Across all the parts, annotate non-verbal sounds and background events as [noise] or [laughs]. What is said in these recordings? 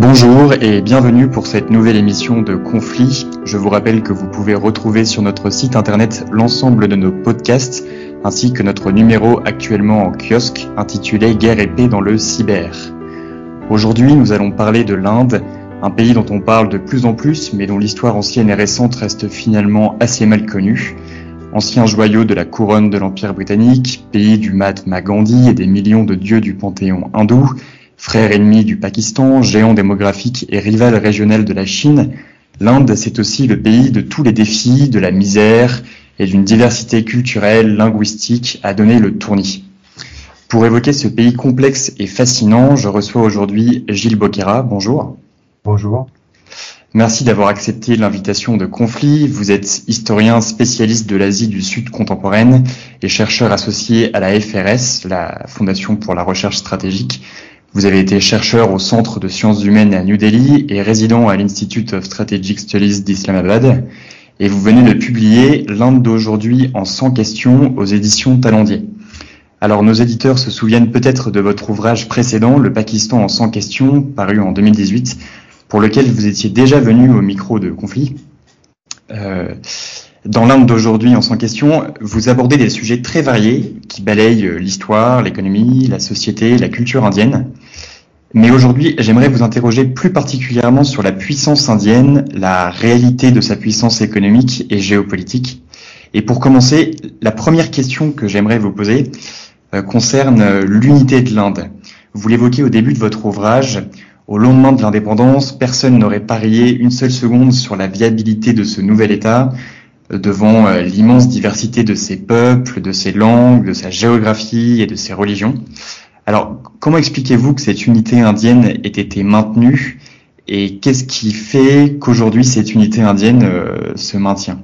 Bonjour et bienvenue pour cette nouvelle émission de Conflit. Je vous rappelle que vous pouvez retrouver sur notre site internet l'ensemble de nos podcasts ainsi que notre numéro actuellement en kiosque intitulé Guerre et paix dans le cyber. Aujourd'hui, nous allons parler de l'Inde, un pays dont on parle de plus en plus mais dont l'histoire ancienne et récente reste finalement assez mal connue. Ancien joyau de la couronne de l'Empire britannique, pays du Mahatma Gandhi et des millions de dieux du panthéon hindou, Frère ennemi du Pakistan, géant démographique et rival régional de la Chine, l'Inde, c'est aussi le pays de tous les défis, de la misère et d'une diversité culturelle, linguistique à donner le tournis. Pour évoquer ce pays complexe et fascinant, je reçois aujourd'hui Gilles Boquera. Bonjour. Bonjour. Merci d'avoir accepté l'invitation de Conflit. Vous êtes historien spécialiste de l'Asie du Sud contemporaine et chercheur associé à la FRS, la Fondation pour la recherche stratégique, vous avez été chercheur au Centre de sciences humaines à New Delhi et résident à l'Institute of Strategic Studies d'Islamabad. Et vous venez de publier L'Inde d'aujourd'hui en 100 questions aux éditions Talendier. Alors nos éditeurs se souviennent peut-être de votre ouvrage précédent, Le Pakistan en 100 questions, paru en 2018, pour lequel vous étiez déjà venu au micro de conflit. Euh, dans l'Inde d'aujourd'hui, en 100 questions, vous abordez des sujets très variés qui balayent l'histoire, l'économie, la société, la culture indienne. Mais aujourd'hui, j'aimerais vous interroger plus particulièrement sur la puissance indienne, la réalité de sa puissance économique et géopolitique. Et pour commencer, la première question que j'aimerais vous poser euh, concerne l'unité de l'Inde. Vous l'évoquez au début de votre ouvrage. Au lendemain de l'indépendance, personne n'aurait parié une seule seconde sur la viabilité de ce nouvel État, devant euh, l'immense diversité de ses peuples, de ses langues, de sa géographie et de ses religions. Alors, comment expliquez-vous que cette unité indienne ait été maintenue et qu'est-ce qui fait qu'aujourd'hui cette unité indienne euh, se maintient?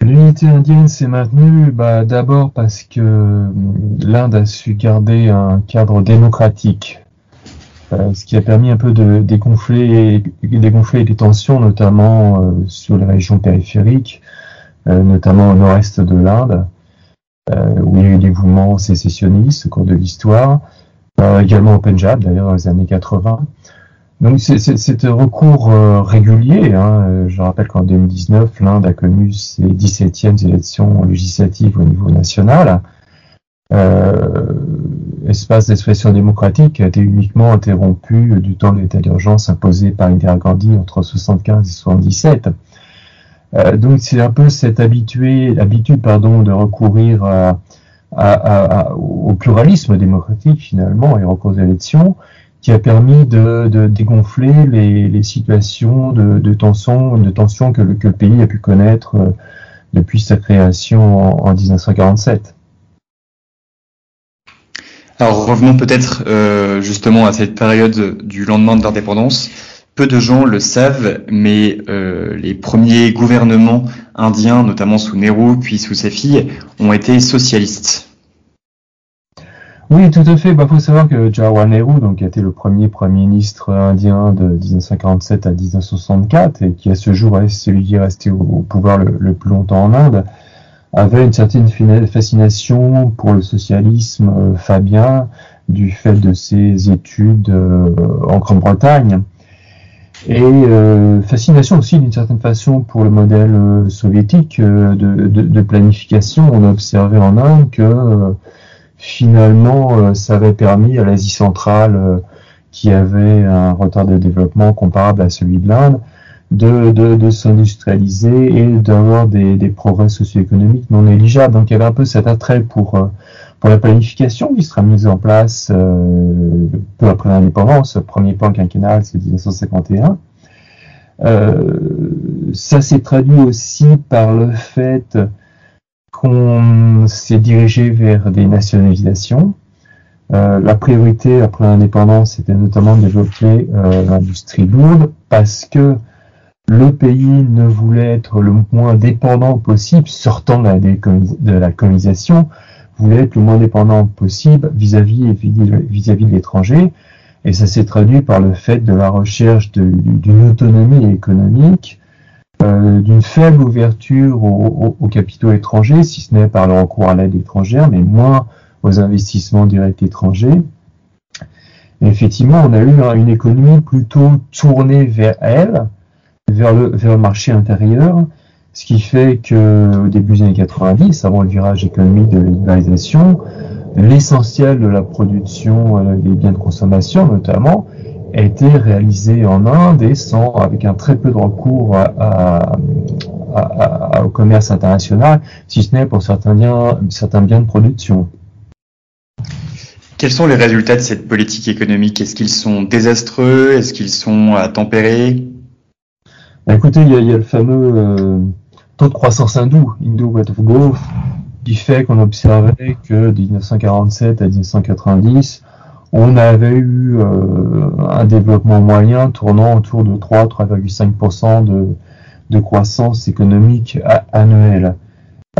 L'unité indienne s'est maintenue bah, d'abord parce que euh, l'Inde a su garder un cadre démocratique euh, ce qui a permis un peu de dégonfler, les tensions, notamment euh, sur les régions périphériques, euh, notamment au nord-est de l'Inde, où il y a eu des mouvements sécessionnistes au cours de l'histoire, également au Punjab, d'ailleurs, dans les années 80. Donc c'est un recours régulier. Hein. Je rappelle qu'en 2019, l'Inde a connu ses 17e élections législatives au niveau national. Euh, espace d'expression démocratique a été uniquement interrompu du temps de l'état d'urgence imposé par Indira Gandhi entre 75 et 77. Euh, donc c'est un peu cette habitué, habitude pardon, de recourir à, à, à, au pluralisme démocratique finalement et recours aux élections qui a permis de, de dégonfler les, les situations de, de, tension, de tension que le, que le pays a pu connaître euh, depuis sa création en, en 1947. Alors revenons peut-être euh, justement à cette période du lendemain de l'indépendance. Peu de gens le savent, mais euh, les premiers gouvernements indiens, notamment sous Nehru puis sous sa fille, ont été socialistes. Oui, tout à fait. Il bah, faut savoir que Jawaharlal Nehru, donc, qui a été le premier premier ministre indien de 1947 à 1964 et qui à ce jour est celui qui est resté au, pouvoir le, plus longtemps en Inde, avait une certaine fascination pour le socialisme euh, fabien du fait de ses études euh, en Grande-Bretagne et euh, fascination aussi d'une certaine façon pour le modèle soviétique de, de, planification. On a observé en Inde que finalement ça avait permis à l'Asie centrale qui avait un retard de développement comparable à celui de l'Inde de, de, de s'industrialiser et d'avoir des, des progrès socio-économiques non négligeables. Donc il y avait un peu cet attrait pour, euh, pour la planification qui sera mise en place euh, peu après l'indépendance. Premier plan quinquennal, c'est 1951. ça s'est traduit aussi par le fait qu'on s'est dirigé vers des nationalisations. Euh, la priorité après l'indépendance, c'était notamment de développer euh, l'industrie lourde parce que le pays ne voulait être le moins dépendant possible, sortant de la, colonisation, voulait être le moins dépendant possible vis-à-vis vis-à-vis de l'étranger. Et ça s'est traduit par le fait de la recherche d'une autonomie économique, euh, d'une faible ouverture aux, capitaux étrangers, si ce n'est par le recours à l'aide étrangère, mais moins aux investissements directs étrangers. effectivement, on a eu une économie plutôt tournée vers elle, vers le, vers le marché intérieur, ce qui fait que au début des années 90, avant le virage économique de libéralisation, l'essentiel de la production euh, des biens de consommation, notamment, a été réalisé en Inde et sans, avec un très peu de recours au commerce international, si ce n'est pour certains biens, certains biens de production. Quels sont les résultats de cette politique économique? Est-ce qu'ils sont désastreux? Est-ce qu'ils sont à tempérer? Écoutez, il y, a, le fameux euh, taux de croissance hindou, Hindu Rate of Growth, qui fait qu'on observait que de 1947 à 1990, on avait eu euh, un développement moyen tournant autour de 3-3,5% de, de croissance économique annuelle.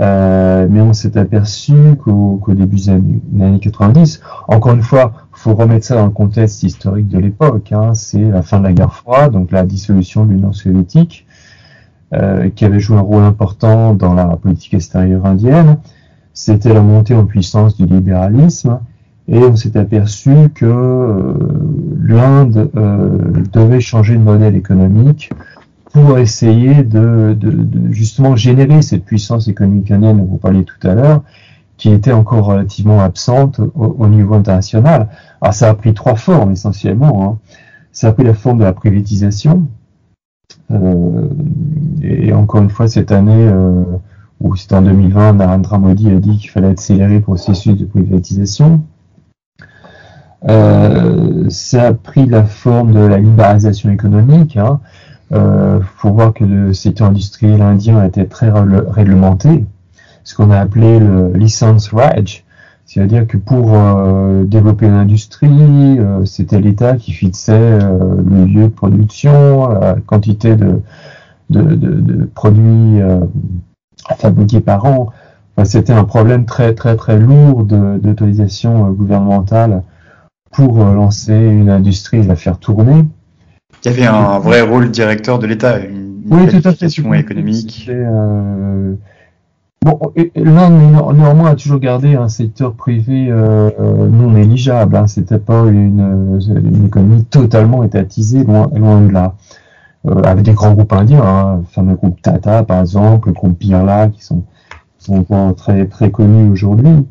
Euh, mais on s'est aperçu qu'au début des années 90, encore une fois, faut remettre ça dans le contexte historique de l'époque. Hein, c'est la fin de la guerre froide, donc la dissolution de l'Union soviétique, euh, qui avait joué un rôle important dans la politique extérieure indienne. C'était la montée en puissance du libéralisme, et on s'est aperçu que euh, l'Inde euh, devait changer de modèle économique pour essayer de, justement générer cette puissance économique indienne dont vous parliez tout à l'heure, qui était encore relativement absente au, niveau international. Alors ça a pris trois formes essentiellement. Hein. Ça a pris la forme de la privatisation. Euh, et, encore une fois, cette année, euh, ou c'était en 2020, Narendra Modi a dit qu'il fallait accélérer le processus de privatisation. Euh, ça a pris la forme de la libéralisation économique. Hein euh, faut voir que le secteur industriel indien était très réglementé, ce qu'on a appelé le license Raj, c'est-à-dire que pour euh, développer l'industrie, euh, c'était l'État qui fixait euh, le lieu de production, la quantité de, de, de, de produits à fabriquer par an. Enfin, c'était un problème très très très lourd d'autorisation gouvernementale pour lancer une industrie et la faire tourner. Il y avait un vrai rôle directeur de l'État, une, oui, tout à fait, économique. Euh... Bon, l'Inde néanmoins a toujours gardé un secteur privé euh, non négligeable. Hein. C'était pas une, une, économie totalement étatisée, loin, loin de là. Euh, avec des grands groupes indiens, hein, le fameux groupe Tata par exemple, le groupe Birla, qui sont, sont très très connus aujourd'hui.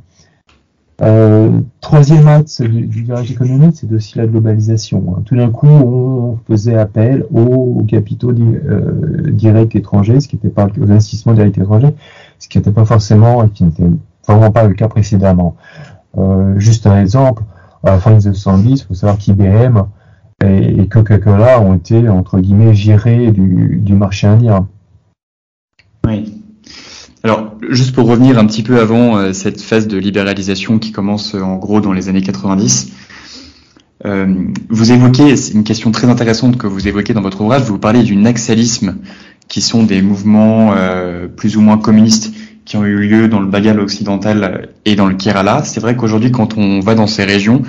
Euh, troisième axe du, virage économique, c'est aussi la globalisation. Hein. Tout d'un coup, on faisait appel aux, capitaux euh, directs étrangers, ce qui n'était pas aux investissements directs étrangers, ce qui n'était pas forcément, qui n'était vraiment pas le cas précédemment. Euh, juste un exemple, à la fin des années 70, il faut savoir qu'IBM et, et Coca-Cola ont été entre guillemets virés du, marché indien. Oui. Alors, juste pour revenir un petit peu avant euh, cette phase de libéralisation qui commence euh, en gros dans les années 90, euh, vous évoquez, c'est une question très intéressante que vous évoquez dans votre ouvrage, vous parlez du naxalisme, qui sont des mouvements plus ou moins communistes qui ont eu lieu dans le Bengale occidental et dans le Kerala. C'est vrai qu'aujourd'hui, quand on va dans ces régions,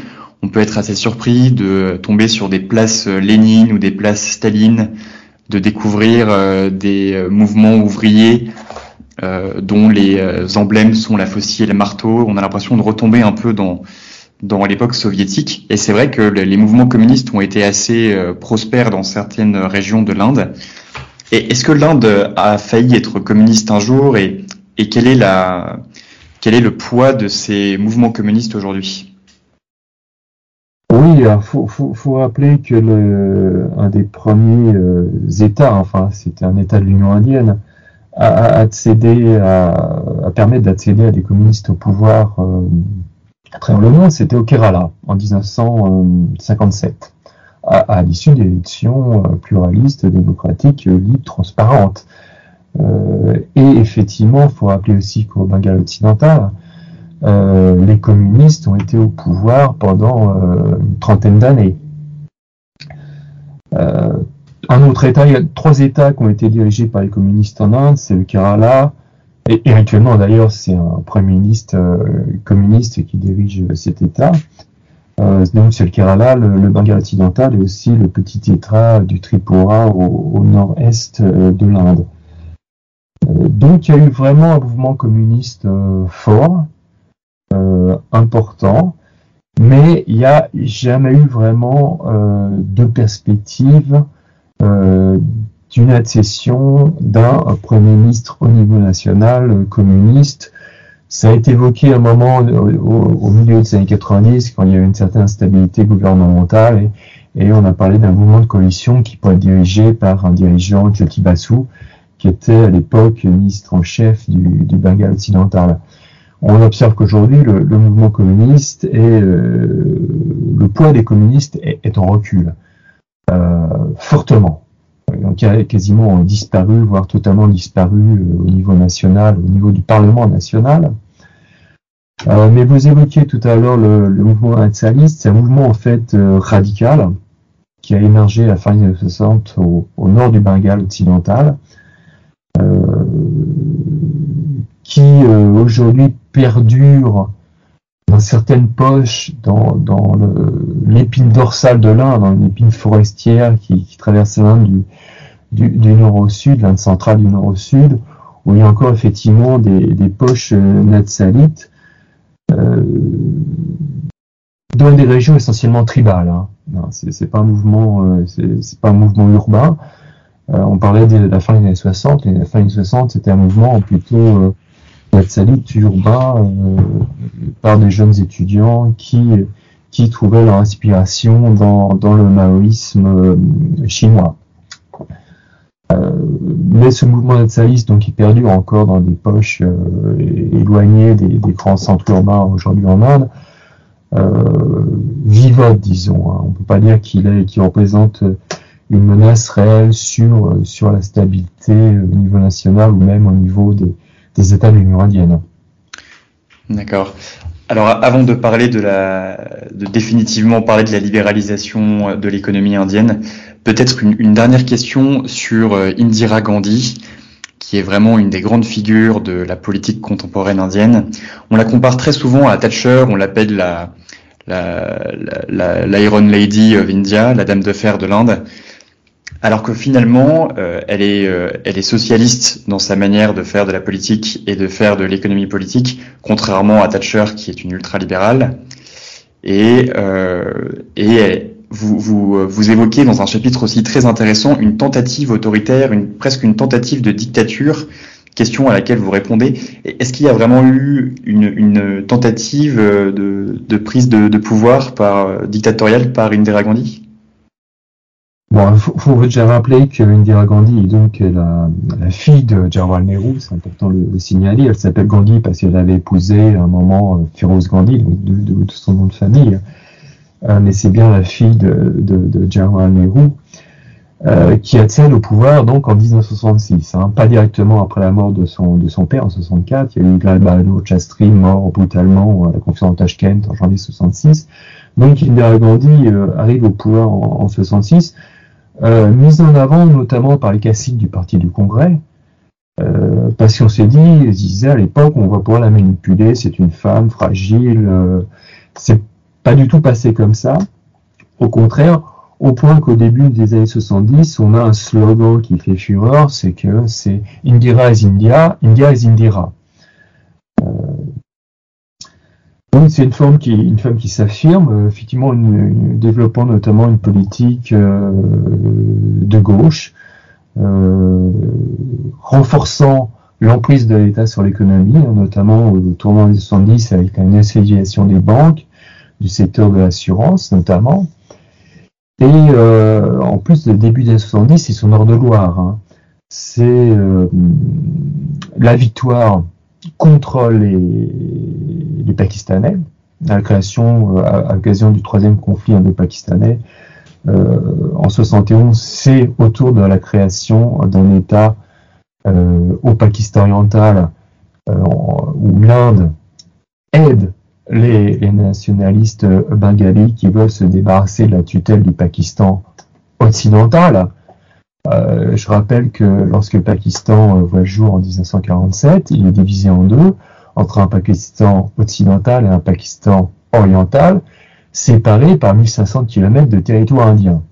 on peut être assez surpris de tomber sur des places Lénine ou des places Staline, de découvrir des mouvements ouvriers euh, dont les euh, emblèmes sont la faucille et le marteau. On a l'impression de retomber un peu dans dans l'époque soviétique. Et c'est vrai que les mouvements communistes ont été assez euh, prospères dans certaines régions de l'Inde. Et est-ce que l'Inde a failli être communiste un jour et, quel est le poids de ces mouvements communistes aujourd'hui? Oui, il faut, faut, rappeler que le, un des premiers États, enfin c'était un État de l'Union indienne, à, à permettre d'accéder à des communistes au pouvoir euh, à travers le monde, c'était au Kerala en 1957. À, l'issue d'élections pluralistes, démocratiques, libres, transparentes. et effectivement, il faut rappeler aussi qu'au Bengale occidental, les communistes ont été au pouvoir pendant une trentaine d'années. un autre État, il y a trois États qui ont été dirigés par les communistes en Inde, c'est le Kerala, et, actuellement, d'ailleurs, c'est un Premier ministre euh, communiste qui dirige cet État. Euh, donc c'est le Kerala, le, le, occidental et aussi le petit État du Tripura au, nord-est euh, de l'Inde. donc il y a eu vraiment un mouvement communiste fort, important, mais il n'y a jamais eu vraiment de perspective d'une accession d'un Premier ministre au niveau national euh, communiste. Ça a été évoqué un moment au, milieu des années 90, quand il y a eu une certaine instabilité gouvernementale, et, on a parlé d'un mouvement de coalition qui pourrait être dirigé par un dirigeant, Jyoti Basu, qui était à l'époque ministre en chef du, du Bengale occidental. On observe qu'aujourd'hui, le, mouvement communiste et euh, le poids des communistes est, en recul, euh, fortement qui a quasiment disparu, voire totalement disparu euh, au niveau national, au niveau du Parlement national. Euh, mais vous évoquiez tout à l'heure le, mouvement nationaliste, c'est un mouvement en fait euh, radical qui a émergé à la fin des années 60 au, nord du Bengale occidental, qui aujourd'hui perdure certaines poches, dans, l'épine dorsale de l'Inde, dans l'épine forestière qui, traverse l'Inde du, nord au sud, l'Inde centrale du nord au sud, où il y a encore effectivement des, poches euh, natsalites euh, dans des régions essentiellement tribales. Hein. C'est pas un mouvement, euh, c'est pas un mouvement urbain. On parlait de la fin des années 60. Et la fin des années 60, c'était un mouvement plutôt euh, natsalite urbain euh, par des jeunes étudiants qui qui trouvaient leur inspiration dans, dans le maoïsme chinois. Euh, mais ce mouvement nationaliste, donc, qui perdure encore dans des poches euh, éloignées des, grands centres urbains aujourd'hui en Inde, euh, vivote, disons. Hein. On ne peut pas dire qu'il qu'il représente une menace réelle sur sur la stabilité au niveau national ou même au niveau des, des États de l'Union indienne. D'accord. Alors, avant de parler de la, de définitivement parler de la libéralisation de l'économie indienne, peut-être une, dernière question sur euh, Indira Gandhi, qui est vraiment une des grandes figures de la politique contemporaine indienne. On la compare très souvent à Thatcher, on l'appelle la, la, la, l'Iron Lady of India, la dame de fer de l'Inde alors que finalement, euh, elle, est, euh, elle est socialiste dans sa manière de faire de la politique et de faire de l'économie politique, contrairement à Thatcher qui est une ultralibérale. Et, euh, vous, vous, évoquez dans un chapitre aussi très intéressant une tentative autoritaire, une, presque une tentative de dictature, question à laquelle vous répondez. Est-ce qu'il y a vraiment eu une, tentative de, prise de, de pouvoir par, dictatoriale par Indira Gandhi? Bon, il faut, déjà rappeler que Indira Gandhi est donc la, la fille de Jawaharlal Nehru, c'est important de le signaler. Elle s'appelle Gandhi parce qu'elle avait épousé à un moment euh, Firoz Gandhi, de, de, son nom de famille. Euh, mais c'est bien la fille de, de, de Jawaharlal Nehru euh, qui accède au pouvoir donc en 1966, hein, pas directement après la mort de son de son père en 64. Il y a eu Bahadur Chastri mort brutalement à la conférence de Tashkent en janvier 66. Donc Indira Gandhi euh, arrive au pouvoir en, en 66 euh, mise en avant notamment par les classiques du Parti du Congrès, euh, parce qu'on s'est dit, ils disaient à l'époque, on va pouvoir la manipuler, c'est une femme fragile, euh, c'est pas du tout passé comme ça. Au contraire, au point qu'au début des années 70, on a un slogan qui fait fureur, c'est que c'est Indira is India, India is Indira. Euh, donc c'est une forme qui, femme qui s'affirme, euh, effectivement, développant notamment une politique euh, de gauche, euh, renforçant l'emprise de l'État sur l'économie, hein, notamment au tournant des 70 avec la nationalisation des banques, du secteur de l'assurance notamment. Et en plus, le début des 70, c'est son ordre de Loire. Hein. C'est la victoire contre les, Pakistanais, à la création, euh, à, l'occasion du troisième conflit indo-pakistanais, en 71, c'est autour de la création d'un État au Pakistan oriental où l'Inde aide les, nationalistes bengalis qui veulent se débarrasser de la tutelle du Pakistan occidental. Euh, je rappelle que lorsque le Pakistan euh, voit le jour en 1947, il est divisé en deux, entre un Pakistan occidental et un Pakistan oriental, séparés par 1500 km de territoire indien.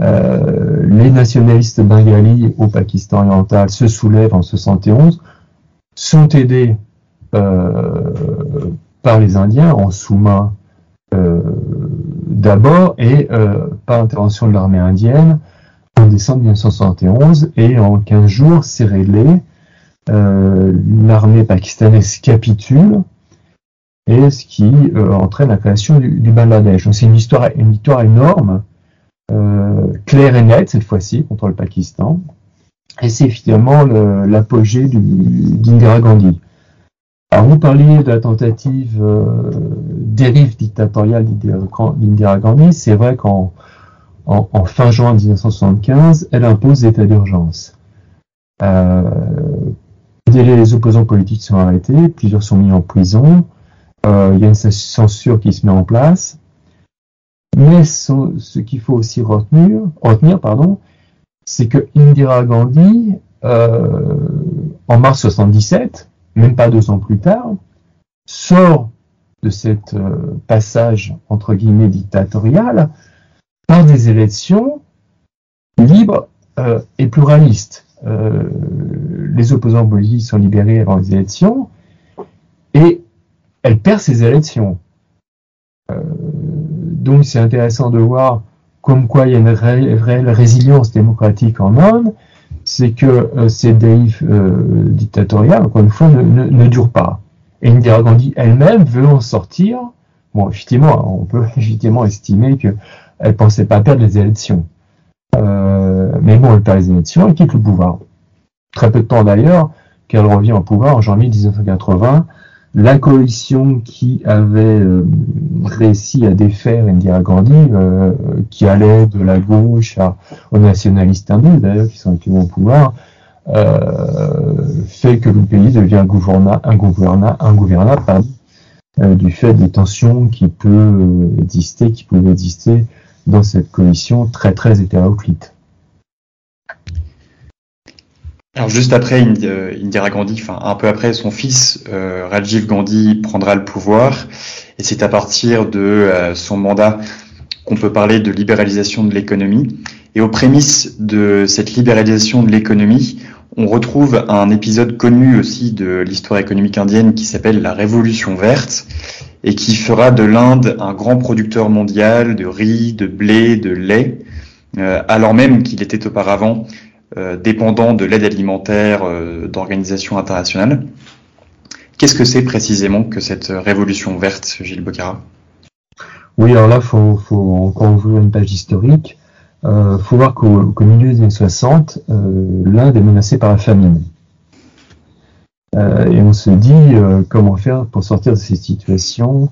Euh, les nationalistes bengalis au Pakistan oriental se soulèvent en 71, sont aidés euh, par les Indiens en sous-main euh, d'abord et par intervention de l'armée indienne en décembre 1971 et en 15 jours c'est réglé. L'armée pakistanaise capitule et ce qui entraîne la création du, Bangladesh. Donc c'est une histoire, une histoire énorme, claire et nette cette fois-ci contre le Pakistan. Et c'est finalement l'apogée d'Indira Gandhi. Alors vous parliez de la tentative euh, dérive dictatoriale d'Indira Gandhi. C'est vrai qu'en en, fin juin 1975, elle impose l'état d'urgence. Euh, les opposants politiques sont arrêtés, plusieurs sont mis en prison. Euh, il y a une censure qui se met en place. Mais ce, qu'il faut aussi retenir, retenir pardon, c'est que Indira Gandhi, euh, en mars 77, même pas deux ans plus tard, sort de cet euh, passage entre guillemets dictatorial par des élections libres euh, et pluralistes. Euh, les opposants politiques sont libérés avant les élections et elle perd ces élections. donc c'est intéressant de voir comme quoi il y a une réelle résilience démocratique en Inde c'est que euh, ces dérives euh, dictatoriales, encore une fois, ne, durent pas. Et Indira Gandhi elle-même veut en sortir. Bon, effectivement, on peut [laughs] légitimement estimer qu'elle pensait pas perdre les élections. Euh, mais bon, elle perd les élections, elle quitte le pouvoir. Très peu de temps d'ailleurs qu'elle revient au pouvoir en janvier 1980 la coalition qui avait euh, réussi à défaire Indira Gandhi, euh, qui allait de la gauche à, aux nationalistes hindous d'ailleurs, qui sont actuellement au pouvoir, euh, fait que le pays devient un gouvernement, un gouvernement, un gouvernement du fait des tensions qui peut exister, qui pouvaient exister dans cette coalition très très hétéroclite. Alors juste après euh, Indira Gandhi, enfin un peu après, son fils euh, Rajiv Gandhi prendra le pouvoir, et c'est à partir de euh, son mandat qu'on peut parler de libéralisation de l'économie. Et aux prémices de cette libéralisation de l'économie, on retrouve un épisode connu aussi de l'histoire économique indienne qui s'appelle la Révolution verte et qui fera de l'Inde un grand producteur mondial de riz, de blé, de lait, alors même qu'il était auparavant euh, dépendant de l'aide alimentaire euh, d'organisations internationales. Qu'est-ce que c'est précisément que cette révolution verte, Gilles Bocara? Oui, alors là, il faut, encore ouvrir une page historique. Il euh, faut voir qu'au milieu des années 60, l'Inde est menacée par la famine. Et on se dit comment faire pour sortir de ces situations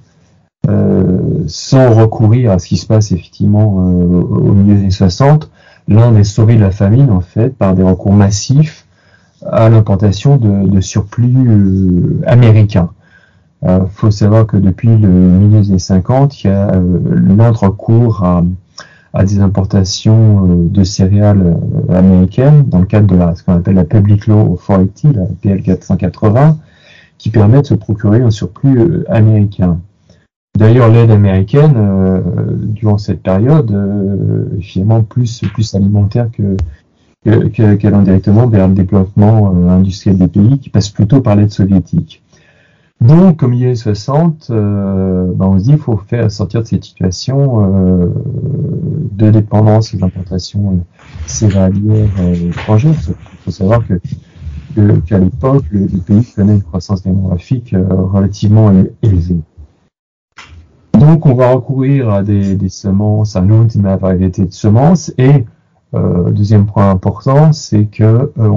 sans recourir à ce qui se passe effectivement au milieu des années 60, l'Inde est sauvée de la famine en fait par des recours massifs à l'importation de, surplus euh, américains. Il euh, faut savoir que depuis le milieu des années 50, il y a euh, l'Inde recours à, des importations de céréales américaines dans le cadre de la, ce qu'on appelle la Public Law Authority, la PL 480, qui permet de se procurer un surplus américain. D'ailleurs, l'aide américaine, euh, durant cette période, euh, est finalement plus, plus alimentaire que qu'elle indirectement vers le développement euh, industriel des pays qui passe plutôt par l'aide soviétique. Donc, comme il y a 60, ben on se dit qu'il faut faire sortir de cette situation de dépendance et d'importation céréalière étrangère. Il faut savoir qu'à l'époque, le, pays connaît une croissance démographique relativement élevée. Donc, on va recourir à des, semences, à une variété de semences. Et euh, deuxième point important, c'est que euh,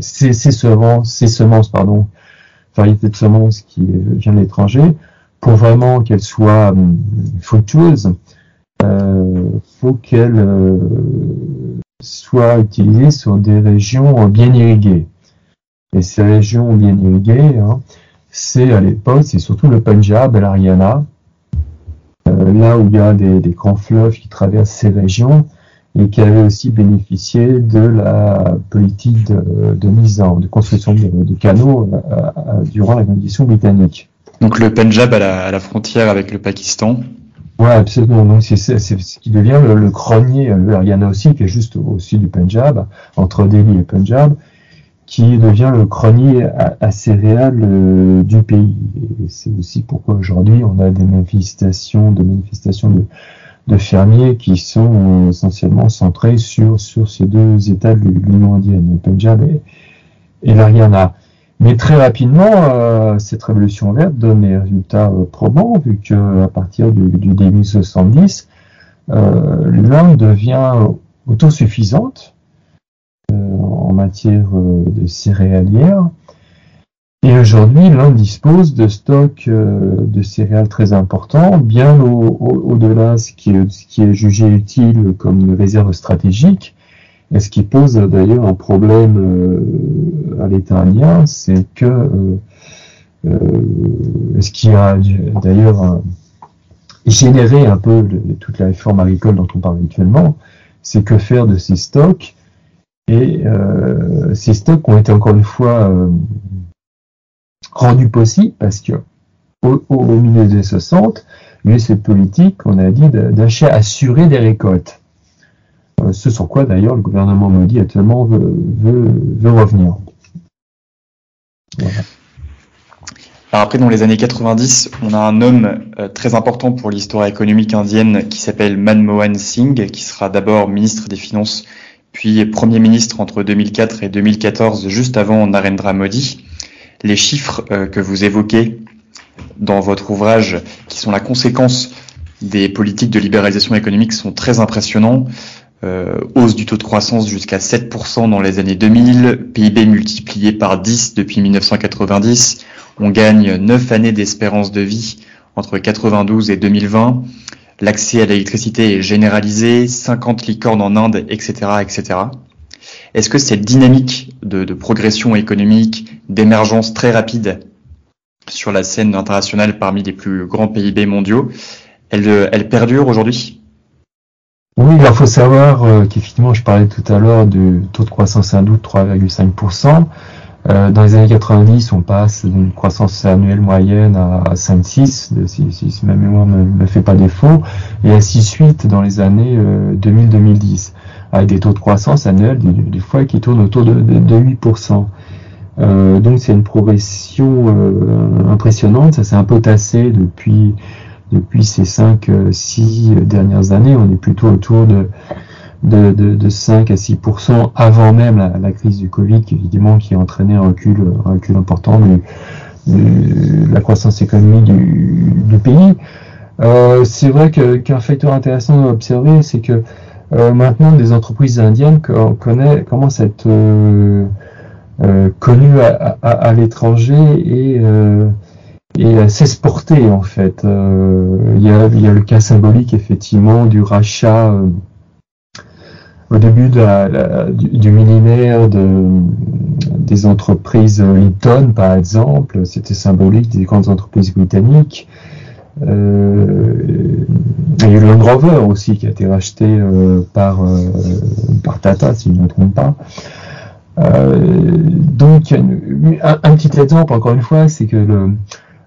ces, semences, ces semences, pardon, variétés de semences qui viennent de l'étranger, pour vraiment qu'elle soit hum, fructueuse, euh, faut qu'elle euh, soit utilisée sur des régions bien irriguées. Et ces régions bien irriguées, hein, c'est à l'époque, c'est surtout le Punjab et l'Ariana, euh, là où il y a des, grands fleuves qui traversent ces régions et qui avaient aussi bénéficié de la politique de, mise en de construction de, canaux durant la condition britannique. Donc le Punjab à la, frontière avec le Pakistan. Ouais, absolument. Donc c'est ce qui devient le, le grenier, le Haryana aussi, qui est juste au, sud du Punjab, entre Delhi et Punjab, qui devient le grenier à, céréales euh, du pays. Et c'est aussi pourquoi aujourd'hui on a des manifestations, de manifestations de, de fermiers qui sont essentiellement centrés sur sur ces deux États de l'Union indienne, le Punjab et, et l'Haryana. Mais très rapidement, euh, cette révolution verte donne des résultats euh, probants, vu que à partir du, début 70, euh, l'Inde devient autosuffisante en matière de céréalière. Et aujourd'hui, l'Inde dispose de stocks de céréales très importants, bien au-delà de ce, qui est, ce qui est jugé utile comme une réserve stratégique. Et ce qui pose d'ailleurs un problème euh, à l'État indien, c'est que euh, euh, ce qui a d'ailleurs généré un peu toute la réforme agricole dont on parle actuellement, c'est que faire de ces stocks et ces stocks ont été encore une fois rendus possibles parce que au, milieu des 60, il y a cette politique, on a dit, assuré des récoltes. Euh, ce sur quoi d'ailleurs le gouvernement Modi actuellement veut, veut, revenir. Alors après, dans les années 90, on a un homme euh, très important pour l'histoire économique indienne qui s'appelle Manmohan Singh, qui sera d'abord ministre des Finances, puis Premier ministre entre 2004 et 2014, juste avant Narendra Modi. Les chiffres euh, que vous évoquez dans votre ouvrage, qui sont la conséquence des politiques de libéralisation économique, sont très impressionnants. Euh, hausse du taux de croissance jusqu'à 7% dans les années 2000, PIB multiplié par 10 depuis 1990, on gagne 9 années d'espérance de vie entre 92 et 2020, l'accès à l'électricité est généralisé, 50 licornes en Inde, etc. etc. Est-ce que cette dynamique de, de progression économique, d'émergence très rapide sur la scène internationale parmi les plus grands PIB mondiaux, elle, elle perdure aujourd'hui? Oui, il faut savoir euh, qu'effectivement, je parlais tout à l'heure du taux de croissance hindou de 3,5%. Euh, dans les années 90, on passe d'une croissance annuelle moyenne à 5,6, si, si, ma mémoire ne me, fait pas défaut, et à 6,8 dans les années 2000-2010, euh, avec des taux de croissance annuels des, fois qui tournent autour de, de, 8%. Euh, donc c'est une progression euh, impressionnante, ça s'est un peu tassé depuis depuis ces 5 6 euh, dernières années, on est plutôt autour de de, de, 5 à 6% avant même la, crise du Covid, évidemment qui a entraîné un recul, un recul important de, la croissance économique du, pays. Euh, c'est vrai qu'un facteur intéressant à observer, c'est que euh, maintenant des entreprises indiennes connaît, commencent à être euh, connues à, à, à l'étranger et et s'exporter en fait. Euh, il y, a, y, a, le cas symbolique effectivement du rachat euh, au début de la, du, millénaire de, des entreprises Linton par exemple, c'était symbolique des grandes entreprises britanniques. Euh, il y a eu Land Rover aussi qui a été racheté euh, par, euh, par Tata si je ne me trompe pas. Donc un, petit exemple encore une fois, c'est que le,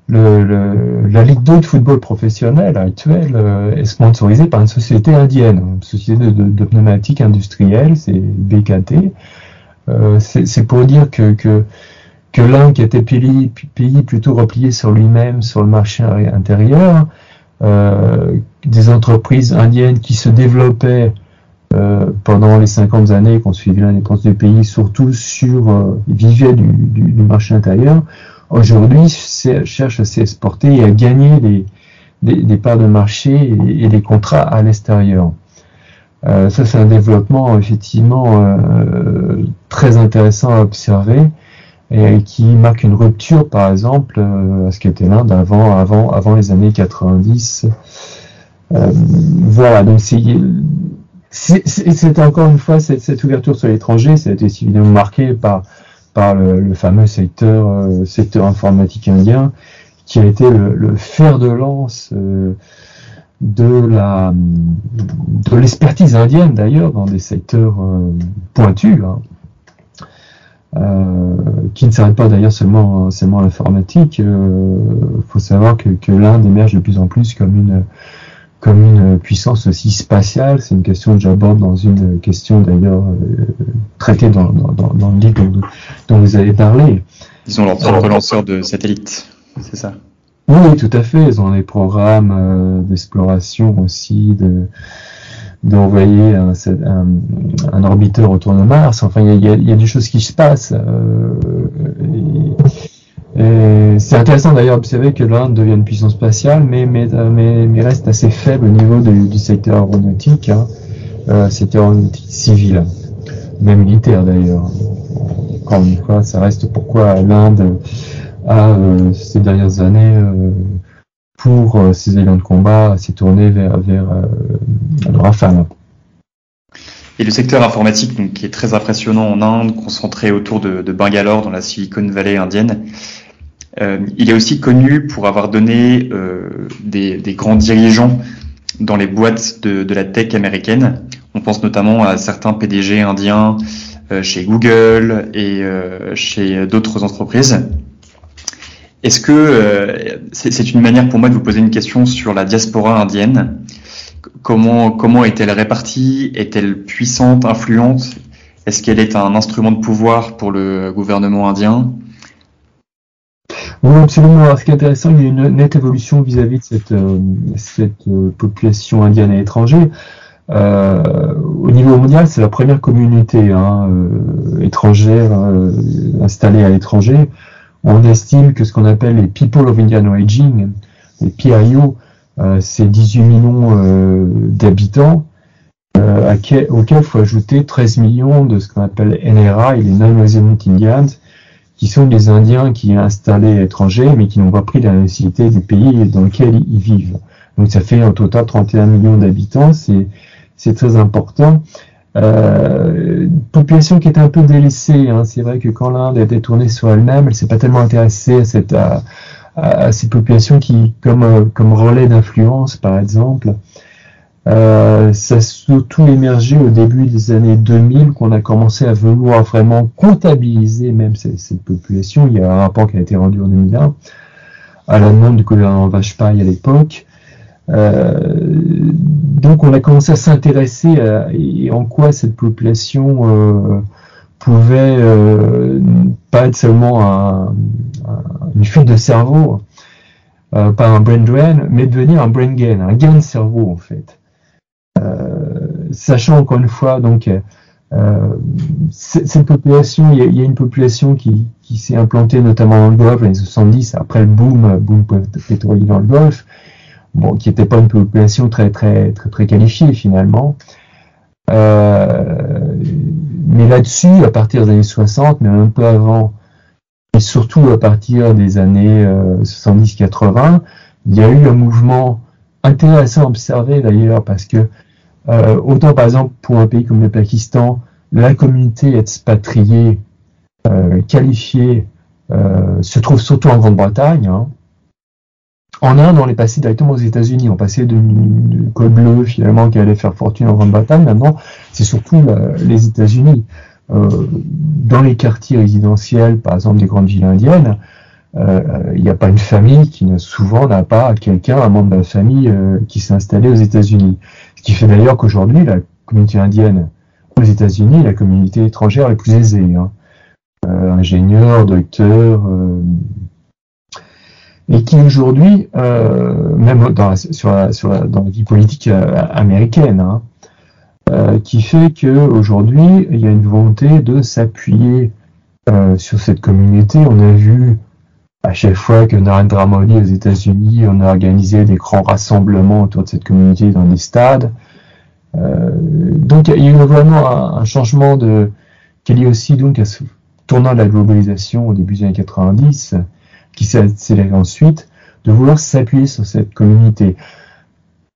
le, la Ligue 2 de football professionnel actuelle euh, est sponsorisée par une société indienne, une société de, de pneumatiques industrielles, c'est BKT. Euh, c'est pour dire que, que, que l'Inde, qui était pays, pays plutôt replié sur lui-même, sur le marché intérieur, euh, des entreprises indiennes qui se développaient euh, pendant les 50 années qu'on suivit l'indépendance du pays, surtout sur euh, du, du marché intérieur, aujourd'hui cherche à s'exporter et à gagner des, parts de marché et, des contrats à l'extérieur. Euh, ça, c'est un développement effectivement euh, très intéressant à observer et qui marque une rupture, par exemple, à ce qu'était l'Inde avant, avant, avant les années 90. voilà, donc c'est c'est encore une fois cette, cette ouverture sur l'étranger, ça a été évidemment marqué par, par le, fameux secteur, euh, secteur informatique indien, qui a été le, fer de lance euh, de la de l'expertise indienne d'ailleurs dans des secteurs euh, pointus, hein, qui ne s'arrêtent pas d'ailleurs seulement seulement l'informatique. Il faut savoir que, que l'Inde émerge de plus en plus comme une comme une puissance aussi spatiale. C'est une question que j'aborde dans une question d'ailleurs euh, traitée dans, le livre dont, vous avez parlé. Ils ont leur propre lanceur de satellites, c'est ça? Oui, tout à fait. Ils ont des programmes euh, d'exploration aussi, de d'envoyer un, un, orbiteur autour de Mars. Enfin, il y a, des choses qui se passent. Euh, c'est intéressant d'ailleurs d'observer que l'Inde devient une puissance spatiale, mais, mais, mais, reste assez faible au niveau du, secteur aéronautique, hein, euh, secteur aéronautique civil, même militaire d'ailleurs. Encore une fois, ça reste pourquoi l'Inde a euh, ces dernières années, euh, pour euh, ses éléments de combat, s'est tourné vers, vers le Rafale. Et le secteur informatique, donc, qui est très impressionnant en Inde, concentré autour de, de Bangalore, dans la Silicon Valley indienne, euh, il est aussi connu pour avoir donné euh, des, grands dirigeants dans les boîtes de, la tech américaine. On pense notamment à certains PDG indiens euh, chez Google et euh, chez d'autres entreprises. Est-ce que euh, c'est une manière pour moi de vous poser une question sur la diaspora indienne Comment comment est-elle répartie? Est-elle puissante, influente? Est-ce qu'elle est un instrument de pouvoir pour le gouvernement indien? Oui, absolument. Ce qui est intéressant, il y a une nette évolution vis-à-vis de cette, euh, cette euh, population indienne à l'étranger. Euh, au niveau mondial, c'est la première communauté hein, étrangère installée à l'étranger. On estime que ce qu'on appelle les People of Indian Origin, les PIO, c'est 18 millions d'habitants, auxquels il faut ajouter 13 millions de ce qu'on appelle NRA, les Non-Resident Indians, qui sont des Indiens qui sont installés étrangers, mais qui n'ont pas pris la nécessité du pays dans lequel ils vivent. Donc ça fait en total 31 millions d'habitants, c'est très important. Euh, population qui est un peu délaissée. Hein. C'est vrai que quand l'Inde était tournée sur elle-même, elle s'est pas tellement intéressée à cette à, à ces populations qui comme comme relais d'influence, par exemple. Euh, ça a surtout émergé au début des années 2000 qu'on a commencé à vouloir vraiment comptabiliser même cette, population. Il y a un rapport qui a été rendu en 2001 à la demande du gouvernement Vajpayee à l'époque. Euh, donc on a commencé à s'intéresser à et en quoi cette population euh, pouvait euh, pas être seulement un, une fuite de cerveau, euh, pas un brain drain, mais devenir un brain gain, un gain de cerveau en fait. Euh, sachant encore une fois, donc, euh, cette population, il y, a, une population qui, s'est implantée notamment dans le Golfe les 70, après le boom, boom pétrolier dans le Golfe, bon, qui n'était pas une population très très très très qualifiée finalement. Euh, mais là-dessus, à partir des années 60, mais un peu avant, et surtout à partir des années 70-80, il y a eu un mouvement intéressant à observer d'ailleurs parce que euh, autant par exemple pour un pays comme le Pakistan, la communauté expatriée euh, qualifiée euh, se trouve surtout en Grande-Bretagne. Hein. En Inde, on est passé directement aux États-Unis. On passait de, de code bleu finalement qui allait faire fortune en Grande-Bretagne. Maintenant, c'est surtout les États-Unis. Dans les quartiers résidentiels, par exemple des grandes villes indiennes, il n'y a pas une famille qui souvent n'a pas quelqu'un, un membre de la famille qui s'est installé aux États-Unis. Qui fait d'ailleurs qu'aujourd'hui, la communauté indienne aux États-Unis la communauté étrangère la plus aisée. Hein. Euh, ingénieurs, docteurs, et qui aujourd'hui, même dans sur la, sur la, dans la vie politique américaine, hein, qui fait qu'aujourd'hui, il y a une volonté de s'appuyer sur cette communauté. On a vu à chaque fois que Narendra Modi aux États-Unis, on a organisé des grands rassemblements autour de cette communauté dans des stades. Euh, donc il y a eu vraiment un, changement de qui est lié aussi donc à ce tournant de la globalisation au début des années 90, qui s'est accéléré ensuite, de vouloir s'appuyer sur cette communauté.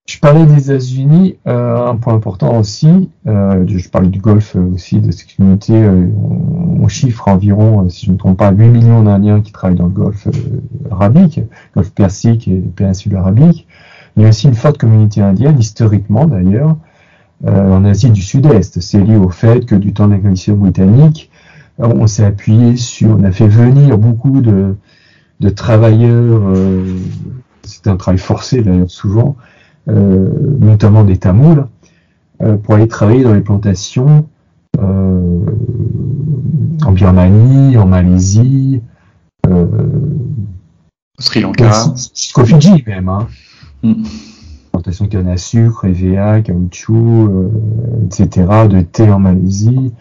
Je parlais des États-Unis, euh, un point important aussi, euh, je parlais du Golfe aussi, de cette communauté, euh, on, chiffre environ, si je ne me trompe pas, 8 millions d'Indiens qui travaillent dans le Golfe arabique, Golfe Persique et péninsule arabique. Il y a aussi une forte communauté indienne, historiquement d'ailleurs, en Asie du Sud-Est. C'est lié au fait que du temps de la britannique, on s'est appuyé sur, on a fait venir beaucoup de, de travailleurs, c'était un travail forcé d'ailleurs souvent, euh, notamment des Tamouls, euh, pour aller travailler dans les plantations euh, en Birmanie, en Malaisie, Sri Lanka, jusqu'au Fidji même. Hein. Mm. Plantation de canne à sucre, EVA, caoutchouc, etc., de thé en Malaisie.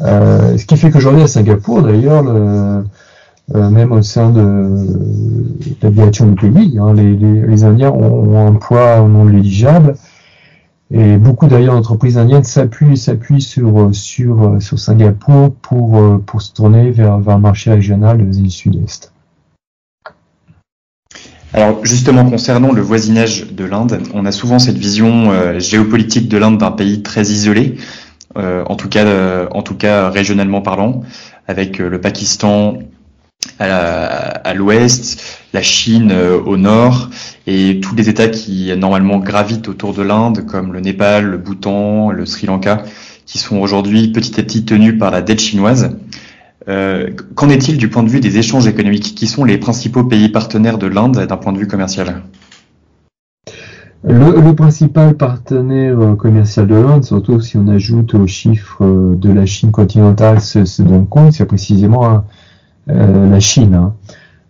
ce qui fait qu'aujourd'hui à Singapour, d'ailleurs, euh, même au sein de, la direction du pays. Hein, les, Indiens ont, un poids non négligeable. Et beaucoup d'ailleurs d'entreprises indiennes s'appuient sur Singapour pour pour se tourner vers, un marché régional des îles Sud-Est. Alors justement concernant le voisinage de l'Inde, on a souvent cette vision euh, géopolitique de l'Inde d'un pays très isolé, euh, en tout cas euh, en tout cas régionalement parlant, avec le Pakistan, à l'ouest, la Chine euh, au nord, et tous les États qui normalement gravitent autour de l'Inde, comme le Népal, le Bhoutan, le Sri Lanka, qui sont aujourd'hui petit à petit tenus par la dette chinoise. Euh, Qu'en est-il du point de vue des échanges économiques? Qui sont les principaux pays partenaires de l'Inde d'un point de vue commercial? Le, principal partenaire euh, commercial de l'Inde, surtout si on ajoute aux chiffres de la Chine continentale ce, ce Hong Kong, c'est précisément euh, la Chine, hein.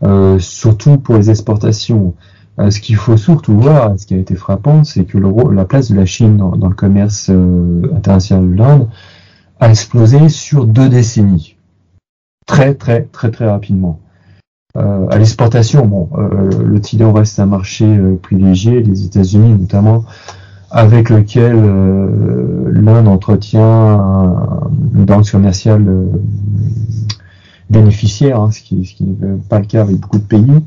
euh, surtout pour les exportations. Euh, ce qu'il faut surtout voir, ce qui a été frappant, c'est que la place de la Chine dans, le commerce international de l'Inde a explosé sur deux décennies, très très très très rapidement. Euh, à l'exportation, bon, euh, le Tibet reste un marché privilégié, les États-Unis notamment, avec lequel l'Inde entretient une balance commerciale bénéficiaires, hein, ce qui, ce qui n'est pas le cas avec beaucoup de pays.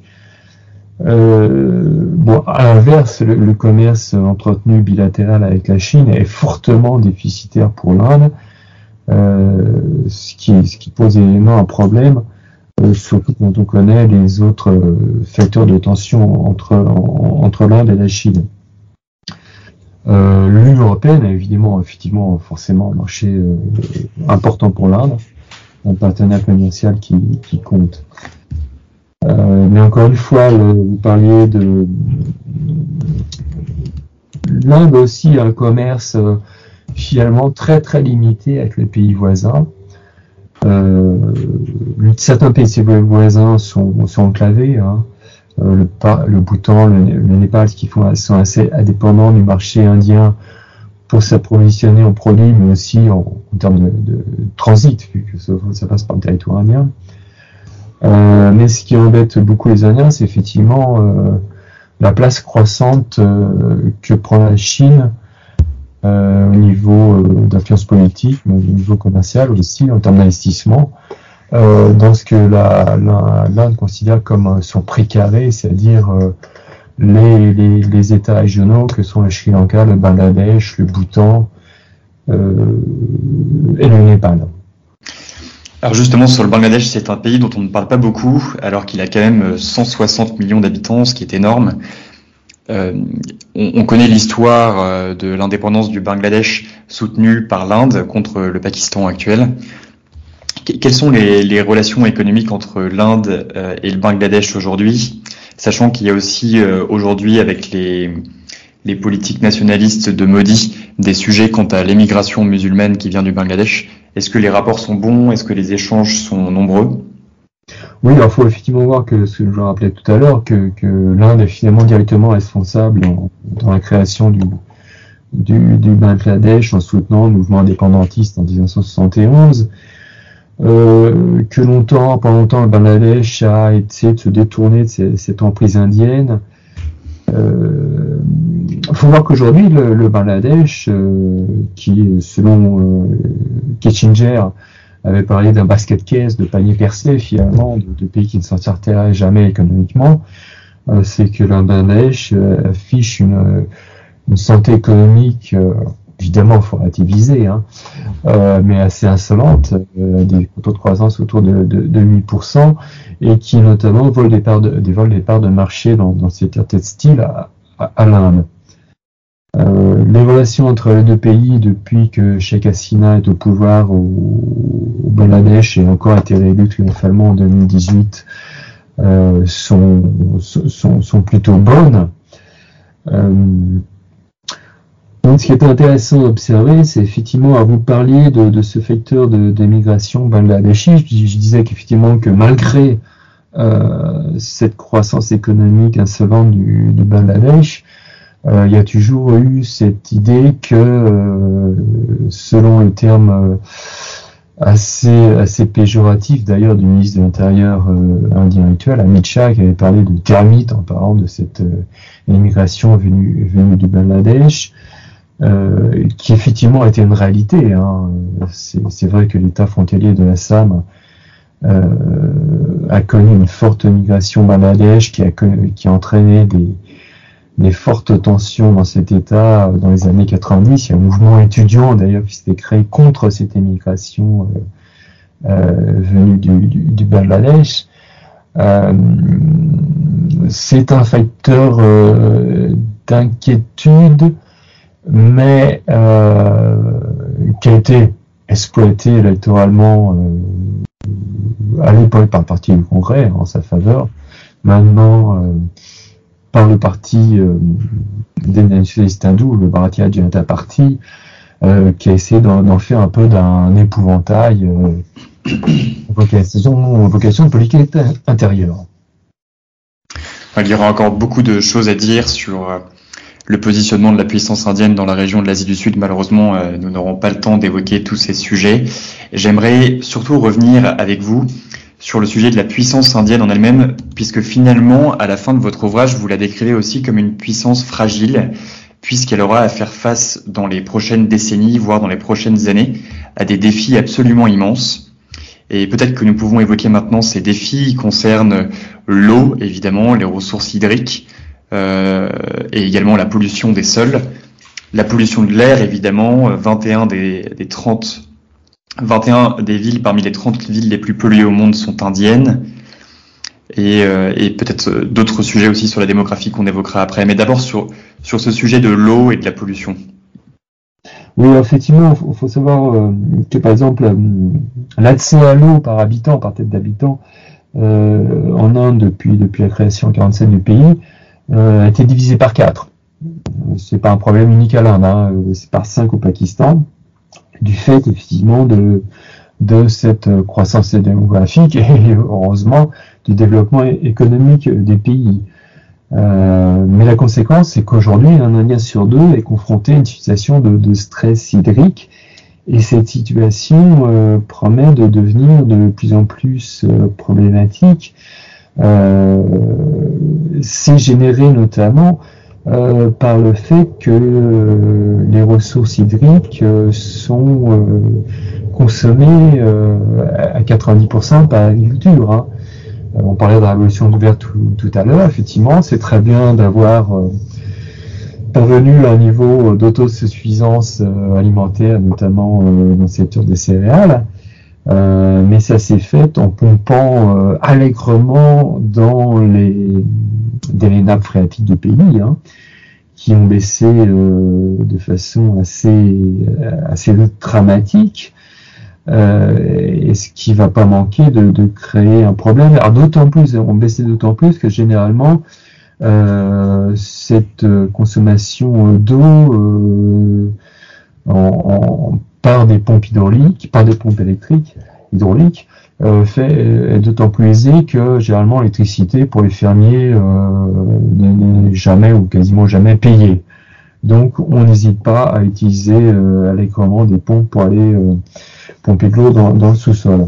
Euh, bon, à l'inverse, le, commerce entretenu bilatéral avec la Chine est fortement déficitaire pour l'Inde, euh, ce, qui, ce qui pose énormément un problème, euh, surtout quand on connaît les autres euh, facteurs de tension entre, entre l'Inde et la Chine. Euh, L'Union européenne est évidemment, effectivement, forcément un marché important pour l'Inde un partenaire commercial qui, compte. Euh, mais encore une fois, vous parliez de l'Inde aussi un commerce euh, finalement très très limité avec les pays voisins. Euh, certains pays voisins sont, enclavés. Hein. Le, Bhoutan, le, Népal, qui sont assez indépendants du marché indien pour s'approvisionner en produits, mais aussi en, termes de, transit, vu que ça, passe par le territoire indien. Euh, mais ce qui embête beaucoup les Indiens, c'est effectivement euh, la place croissante euh, que prend la Chine au niveau d'influence politique, mais au niveau commercial aussi, en termes d'investissement, dans ce que l'Inde considère comme son précaré, c'est-à-dire les, États régionaux que sont le Sri Lanka, le Bangladesh, le Bhoutan euh, et le Népal. Alors justement, sur le Bangladesh, c'est un pays dont on ne parle pas beaucoup, alors qu'il a quand même 160 millions d'habitants, ce qui est énorme. Euh, on, on, connaît l'histoire euh, de l'indépendance du Bangladesh soutenue par l'Inde contre le Pakistan actuel. quelles sont les, relations économiques entre l'Inde euh, et le Bangladesh aujourd'hui? Sachant qu'il y a aussi euh, aujourd'hui avec les, politiques nationalistes de Modi des sujets quant à l'émigration musulmane qui vient du Bangladesh. Est-ce que les rapports sont bons? Est-ce que les échanges sont nombreux? Oui, il faut effectivement voir que ce que je rappelais tout à l'heure, que, l'Inde est finalement directement responsable dans la création du, Bangladesh en soutenant le mouvement indépendantiste en 1971 euh, que longtemps, pendant longtemps, le Bangladesh a essayé de se détourner de cette emprise indienne. Il euh, faut voir qu'aujourd'hui, le, Bangladesh, euh, qui selon euh, Kissinger avait parlé d'un basket case, de panier percé finalement, de, pays qui ne s'en sortiraient jamais économiquement, euh, c'est que le Bangladesh affiche une, une, santé économique, évidemment, faut relativiser, hein, mais assez insolente, des taux de croissance autour de, de, de 8%, et qui notamment vole des parts de, de marché dans, dans le secteur textile à, à, l'Inde. Euh, les relations entre les deux pays depuis que Sheikh Hasina est au pouvoir au, Bangladesh et encore été réélu triomphalement en 2018 euh, sont, sont, sont, plutôt bonnes. Euh, donc, ce qui est intéressant d'observer, c'est effectivement à vous parler de, de ce facteur d'émigration bangladeshi. Je, disais qu'effectivement que malgré euh, cette croissance économique insolente du, du Bangladesh, euh, il y a toujours eu cette idée que, euh, selon le terme assez, assez péjoratif d'ailleurs du ministre de l'Intérieur indien actuel, Amit Shah, qui avait parlé de termites en parlant de cette immigration venue, venue du Bangladesh, euh, qui effectivement était une réalité. Hein. C'est vrai que l'État frontalier de Assam euh, a connu une forte migration Bangladesh qui a, qui a entraîné des, des fortes tensions dans cet État dans les années 90. Il y a un mouvement étudiant d'ailleurs qui s'était créé contre cette immigration euh, euh, venue du, du, du Bangladesh. Euh, c'est un facteur euh, d'inquiétude mais euh, qui a été exploité électoralement euh, à l'époque par le parti du Congrès en sa faveur, maintenant euh, par le parti euh, des nationalistes hindous, le Bharatiya Janata Party, euh, qui a essayé d'en faire un peu d'un épouvantail, [coughs] vocation, vocation politique intérieure. Il y aura encore beaucoup de choses à dire sur le positionnement de la puissance indienne dans la région de l'Asie du Sud. Malheureusement, euh, nous n'aurons pas le temps d'évoquer tous ces sujets. J'aimerais surtout revenir avec vous sur le sujet de la puissance indienne en elle-même, puisque finalement, à la fin de votre ouvrage, vous la décrivez aussi comme une puissance fragile, puisqu'elle aura à faire face dans les prochaines décennies, voire dans les prochaines années, à des défis absolument immenses. Et peut-être que nous pouvons évoquer maintenant ces défis qui concernent l'eau, évidemment, les ressources hydriques, et également la pollution des sols. La pollution de l'air, évidemment, 21 des, des 30 21 des villes parmi les 30 villes les plus polluées au monde sont indiennes. Et, euh, peut-être d'autres sujets aussi sur la démographie qu'on évoquera après. Mais d'abord sur, sur ce sujet de l'eau et de la pollution. Oui, effectivement, il faut, savoir euh, que par exemple, euh, l'accès à l'eau par habitant, par tête d'habitant, euh, en Inde depuis, depuis la création en 47 du pays, euh, a été divisé par 4. C'est pas un problème unique à l'Inde, hein. c'est par 5 au Pakistan, du fait effectivement de, de cette croissance démographique [laughs] et heureusement du développement économique des pays. Euh, mais la conséquence, c'est qu'aujourd'hui, un Indien sur deux est confronté à une situation de, de stress hydrique et cette situation euh, promet de devenir de plus en plus euh, problématique euh, c'est généré notamment euh, par le fait que euh, les ressources hydriques sont consommées à 90% par l'agriculture. Hein. On parlait de la révolution ouverte tout, tout, à l'heure. Effectivement, c'est très bien d'avoir parvenu à un niveau d'autosuffisance alimentaire, notamment dans le secteur des céréales. Euh, mais ça s'est fait en pompant euh, allègrement dans les, dans nappes phréatiques du pays, hein, qui ont baissé euh, de façon assez, assez dramatique. et ce qui va pas manquer de, de créer un problème. Alors d'autant plus, on baissé d'autant plus que généralement cette consommation d'eau en, en par des pompes hydrauliques, par des pompes électriques hydrauliques, euh, fait, est d'autant plus aisé que généralement l'électricité pour les fermiers euh, n'est jamais ou quasiment jamais payée. Donc on n'hésite pas à utiliser euh, allègrement des pompes pour aller euh, pomper de l'eau dans, dans, le sous-sol.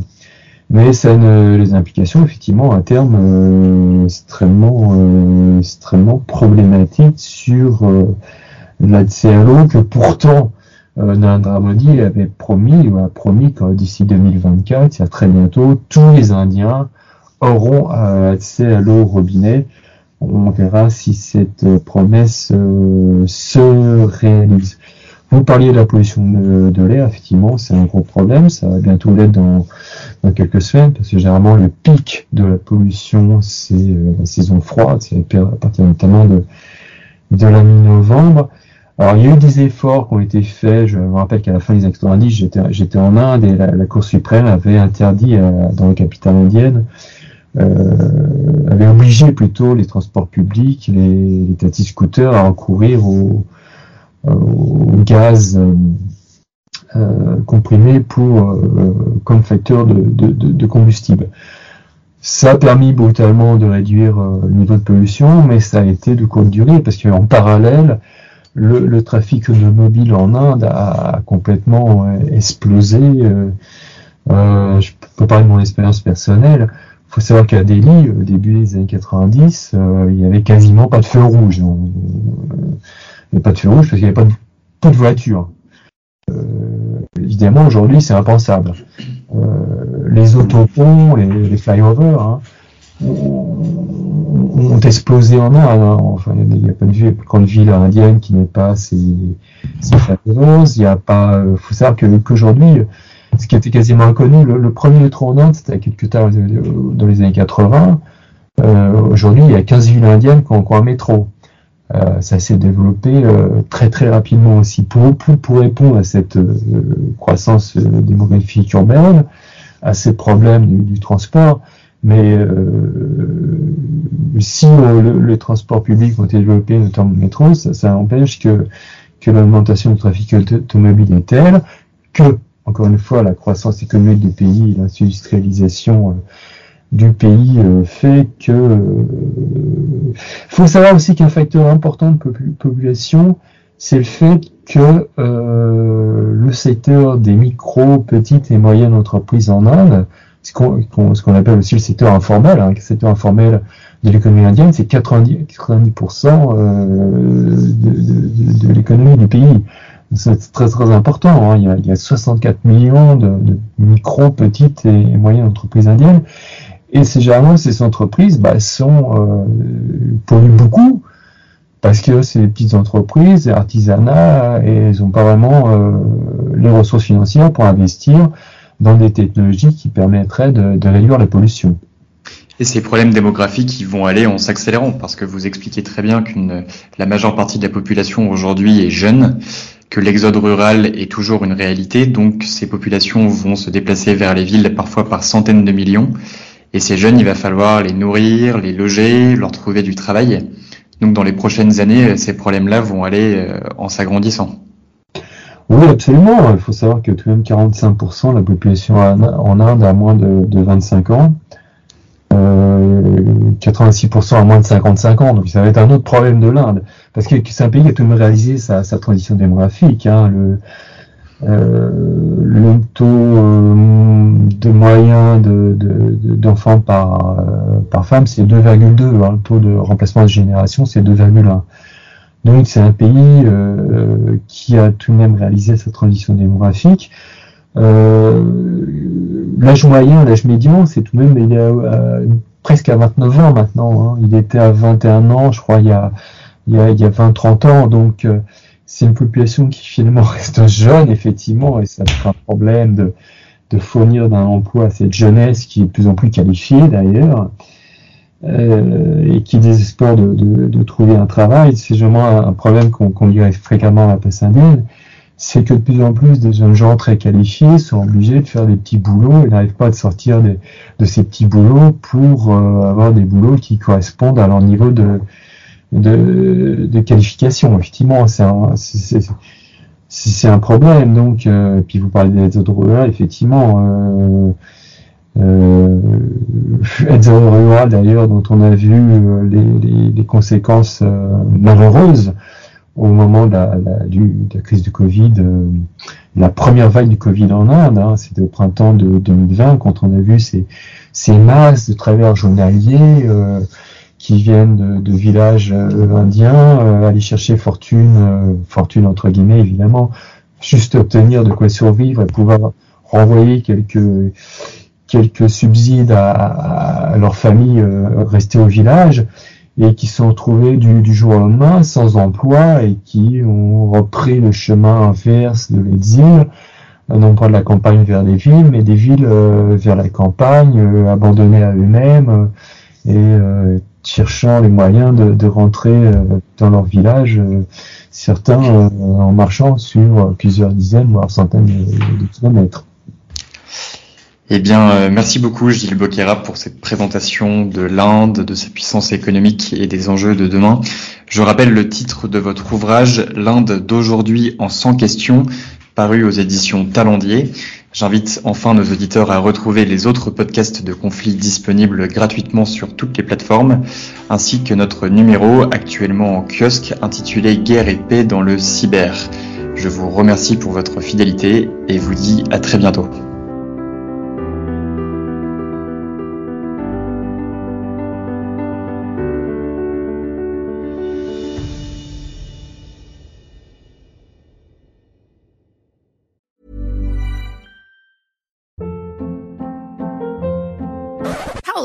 Mais ça a une, les implications effectivement à terme euh, extrêmement euh, extrêmement problématiques sur l'accès à l'eau que pourtant euh, Narendra Modi avait promis, ou a promis que d'ici 2024, il y a très bientôt, tous les Indiens auront accès à l'eau au robinet. On verra si cette promesse se réalise. Vous parliez de la pollution de, l'air, effectivement, c'est un gros problème. Ça va bientôt l'être dans, quelques semaines, parce que généralement le pic de la pollution, c'est euh, la saison froide, c'est à partir notamment de la mi-novembre. Alors il y a eu des efforts qui ont été faits. Je me rappelle qu'à la fin des années 90, j'étais, en Inde et la, Cour suprême avait interdit euh, dans la capitale indienne, euh, avait obligé plutôt les transports publics, les, les taxis scooters à recourir au gaz euh, euh, comprimé pour euh, comme facteur de, de, combustible. Ça a permis brutalement de réduire le niveau de pollution, mais ça a été de courte durée parce qu'en parallèle, le, le, trafic automobile en Inde a, complètement explosé. Euh, je peux parler de mon expérience personnelle. Il faut savoir qu'à Delhi, au début des années 90, euh, il y avait quasiment pas de feu rouge n'y pas de feu rouge parce qu'il n'y avait pas de, voitures. Euh, évidemment, aujourd'hui, c'est impensable. Euh, les autoponts, les, les flyovers, hein, ont, explosé en Inde. Hein. Enfin, il n'y a pas de grande ville indienne qui n'est pas ces flyovers. Il n'y a pas. Il euh, faut savoir qu'aujourd'hui, ce qui était quasiment inconnu, le, premier métro en Inde, c'était quelque temps dans les années 80. Euh, aujourd'hui, il y a 15 villes indiennes qui ont, ont un métro. Euh, ça s'est développé euh, très très rapidement aussi pour, pour, répondre à cette euh, croissance démographique urbaine, à ces problèmes du, transport. Mais si le, les transports publics vont développer, notamment le métro, ça, ça empêche que, que l'augmentation du trafic automobile est telle que, encore une fois, la croissance économique du pays, l'industrialisation du pays euh, fait que euh, faut savoir aussi qu'un facteur important de population c'est le fait que euh, le secteur des micro, petites et moyennes entreprises en Inde, ce qu'on appelle aussi le secteur informel, hein, le secteur informel de l'économie indienne, c'est 90%, 90 de, de, l'économie du pays. C'est très très important. Hein. Il, y a, il, y a, 64 millions de, micro, petites et moyennes entreprises indiennes. Et c'est généralement ces entreprises bah, sont euh, polluent beaucoup parce que c'est des petites entreprises, artisanat, et elles n'ont pas vraiment euh, les ressources financières pour investir dans des technologies qui permettraient de, réduire la pollution. Et ces problèmes démographiques, vont aller en s'accélérant parce que vous expliquez très bien qu'une la majeure partie de la population aujourd'hui est jeune, que l'exode rural est toujours une réalité, donc ces populations vont se déplacer vers les villes parfois par centaines de millions et ces jeunes, il va falloir les nourrir, les loger, leur trouver du travail. Donc dans les prochaines années, ces problèmes-là vont aller euh, en s'agrandissant. Oui, absolument. Il faut savoir que tout de même 45% de la population en Inde a moins de, 25 ans. 86% euh, a moins de 55 ans, donc ça va être un autre problème de l'Inde, parce que c'est un pays qui a tout de même réalisé sa, transition démographique. Hein. Le, euh, le taux euh, de moyen d'enfants de, par, par femme, c'est 2,2. Hein. Le taux de remplacement de génération, c'est 2,1. Donc c'est un pays qui a tout de même réalisé sa transition démographique. l'âge moyen, l'âge médian, c'est tout de même il est presque à 29 ans maintenant. Hein. Il était à 21 ans, je crois, il y a, il y a, il y a 20-30 ans. Donc c'est une population qui finalement [laughs] reste jeune, effectivement, et ça être un problème de, de fournir d'un emploi à cette jeunesse qui est de plus en plus qualifiée d'ailleurs, euh, et qui désespère de, de, de, trouver un travail. C'est vraiment un problème qu'on qu dirait fréquemment à la c'est que de plus en plus de jeunes gens très qualifiés sont obligés de faire des petits boulots et n'arrivent pas à sortir de, de ces petits boulots pour euh, avoir des boulots qui correspondent à leur niveau de, de, de qualification. Effectivement, c'est un, c'est un problème. Donc, euh, puis vous parlez des aides rurales, effectivement. Euh, euh, rurales d'ailleurs dont on a vu euh, les, les, les conséquences euh, malheureuses au moment de la, du, de la crise du Covid, la première vague du Covid en Inde, hein, c'était au printemps de 2020 quand on a vu ces, ces masses de travers journaliers qui viennent de, villages euh, indiens, euh, aller chercher fortune, euh, fortune entre guillemets évidemment, juste obtenir de quoi survivre et pouvoir renvoyer quelques quelques subsides à, leur famille euh, restée au village et qui sont retrouvés du, jour au lendemain sans emploi et qui ont repris le chemin inverse de l'exil, non pas de la campagne vers les villes, mais des villes euh, vers la campagne, euh, abandonnées à eux-mêmes et cherchant les moyens de, de rentrer dans leur village, certains en marchant sur plusieurs dizaines, voire centaines de kilomètres. Eh bien, euh, merci beaucoup Gilles Boquera pour cette présentation de l'Inde, de sa puissance économique et des enjeux de demain. Je rappelle le titre de votre ouvrage, L'Inde d'aujourd'hui en 100 questions, paru aux éditions Talendier. J'invite enfin nos auditeurs à retrouver les autres podcasts de conflits disponibles gratuitement sur toutes les plateformes, ainsi que notre numéro actuellement en kiosque intitulé Guerre et paix dans le cyber. Je vous remercie pour votre fidélité et vous dis à très bientôt.